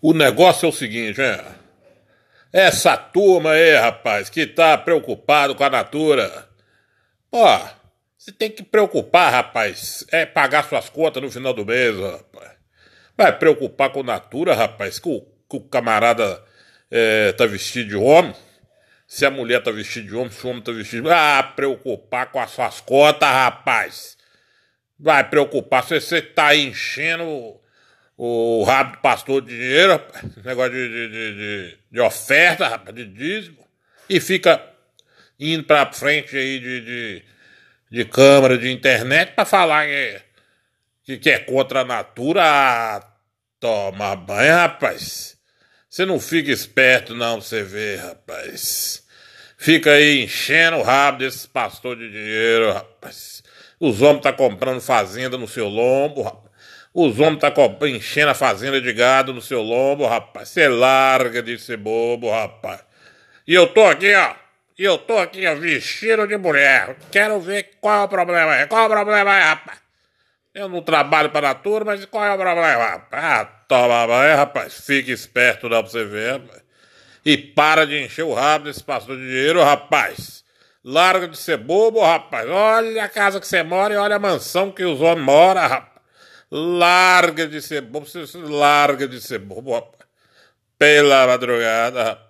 O negócio é o seguinte, é. Essa turma aí, rapaz, que tá preocupado com a natura. Pô, você tem que preocupar, rapaz, é pagar suas contas no final do mês, rapaz. Vai preocupar com a natura, rapaz, que o, que o camarada é, tá vestido de homem. Se a mulher tá vestida de homem, se o homem tá vestido de... Ah, preocupar com as suas contas, rapaz. Vai preocupar se você tá enchendo o rabo do pastor de dinheiro, rapaz, negócio de, de, de, de, oferta, rapaz, de dízimo, e fica indo pra frente aí de, de, de câmera de internet para falar que, que, que é contra a natura. Ah, toma banho, rapaz. Você não fica esperto, não, você vê, rapaz. Fica aí enchendo o rabo desses pastor de dinheiro, rapaz. Os homens tá comprando fazenda no seu lombo, rapaz. Os homens tá enchendo a fazenda de gado no seu lombo, rapaz. Você larga de ser bobo, rapaz. E eu tô aqui, ó. E eu tô aqui, ó, vestido de mulher. Quero ver qual é o problema aí. Qual é o problema aí, rapaz? Eu não trabalho para a natura, mas qual é o problema, rapaz? Ah, toma banho, rapaz. Fique esperto, dá pra você ver, rapaz. E para de encher o rabo desse pastor de dinheiro, rapaz. Larga de ser bobo, rapaz. Olha a casa que você mora e olha a mansão que os homens moram, rapaz. Larga de ser bobo, larga de ser bobo. Pela madrugada.